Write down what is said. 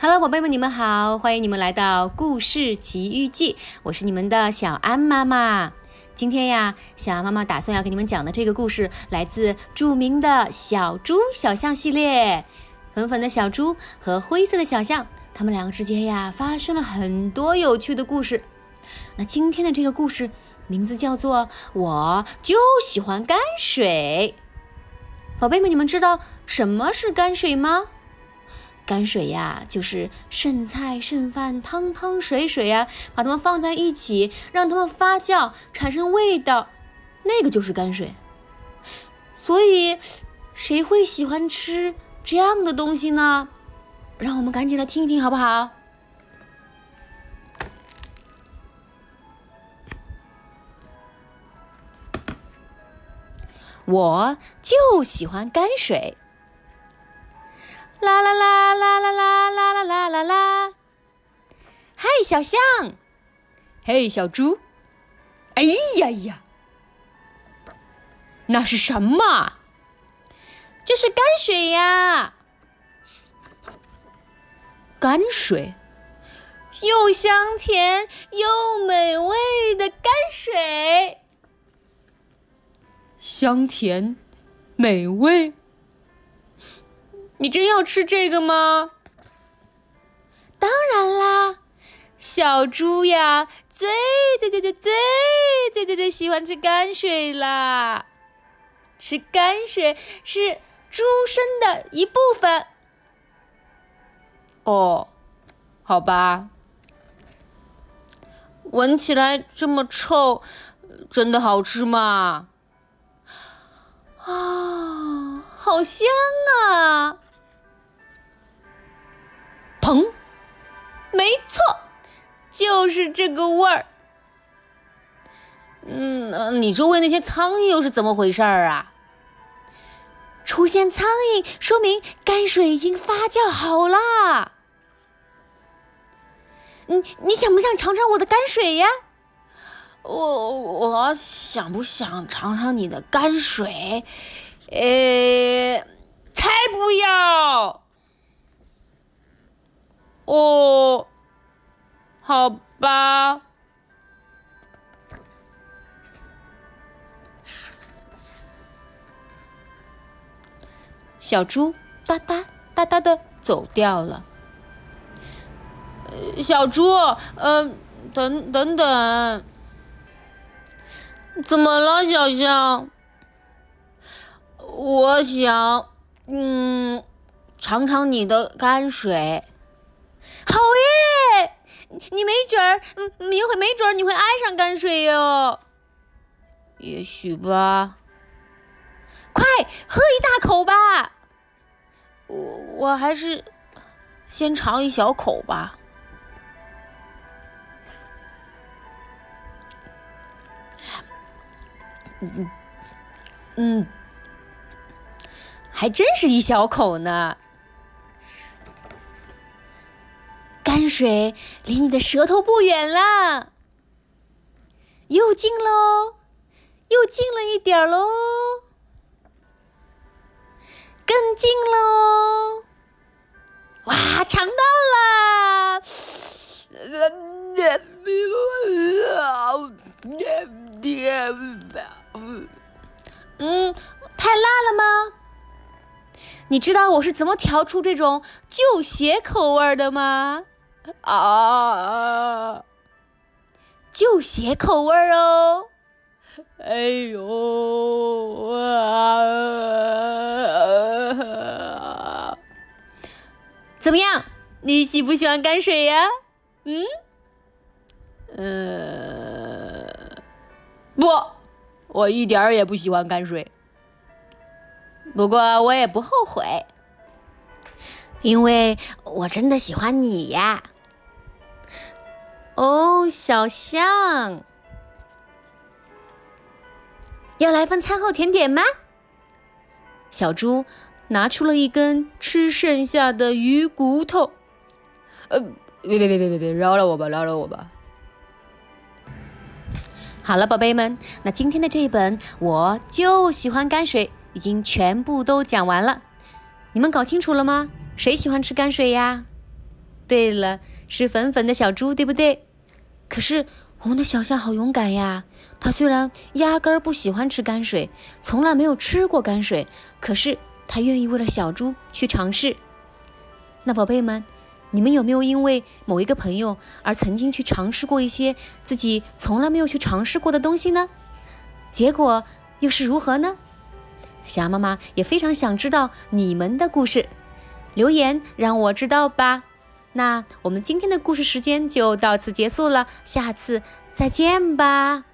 Hello，宝贝们，你们好，欢迎你们来到故事奇遇记，我是你们的小安妈妈。今天呀，小安妈妈打算要给你们讲的这个故事，来自著名的小猪小象系列。粉粉的小猪和灰色的小象，他们两个之间呀，发生了很多有趣的故事。那今天的这个故事名字叫做《我就喜欢泔水》。宝贝们，你们知道什么是泔水吗？泔水呀，就是剩菜剩饭、汤汤水水呀，把它们放在一起，让它们发酵产生味道，那个就是泔水。所以，谁会喜欢吃这样的东西呢？让我们赶紧来听一听，好不好？我就喜欢泔水。啦啦啦啦啦啦啦啦啦啦啦！嗨，小象！嘿，小猪！哎呀呀！那是什么？这是泔水呀！泔水，又香甜又美味的泔水，香甜美味。你真要吃这个吗？当然啦，小猪呀，最最最最最最最最喜欢吃泔水啦！吃泔水是猪身的一部分。哦，好吧。闻起来这么臭，真的好吃吗？啊，好香啊！是这个味儿。嗯，你周围那些苍蝇又是怎么回事儿啊？出现苍蝇，说明泔水已经发酵好啦。你你想不想尝尝我的泔水呀？我我想不想尝尝你的泔水？呃，才不要！哦，好吧。小猪哒哒哒哒的走掉了。小猪，呃，等等等，怎么了，小象？我想，嗯，尝尝你的泔水。好！你没准儿，嗯，你会没准儿你会爱上泔水哟。也许吧。快喝一大口吧！我我还是先尝一小口吧。嗯嗯，还真是一小口呢。泔水离你的舌头不远了，又近喽，又近了一点喽，更近喽！哇，尝到了！嗯，太辣了吗？你知道我是怎么调出这种旧鞋口味的吗？啊，旧鞋口味儿哦！哎呦啊！怎么样？你喜不喜欢泔水呀？嗯？呃，不，我一点儿也不喜欢泔水。不过我也不后悔，因为我真的喜欢你呀。哦，小象，要来份餐后甜点吗？小猪拿出了一根吃剩下的鱼骨头。呃，别别别别别别，饶了我吧，饶了我吧。好了，宝贝们，那今天的这一本我就喜欢泔水，已经全部都讲完了。你们搞清楚了吗？谁喜欢吃泔水呀？对了，是粉粉的小猪，对不对？可是我们的小象好勇敢呀！它虽然压根儿不喜欢吃泔水，从来没有吃过泔水，可是它愿意为了小猪去尝试。那宝贝们，你们有没有因为某一个朋友而曾经去尝试过一些自己从来没有去尝试过的东西呢？结果又是如何呢？小鸭妈妈也非常想知道你们的故事，留言让我知道吧。那我们今天的故事时间就到此结束了，下次再见吧。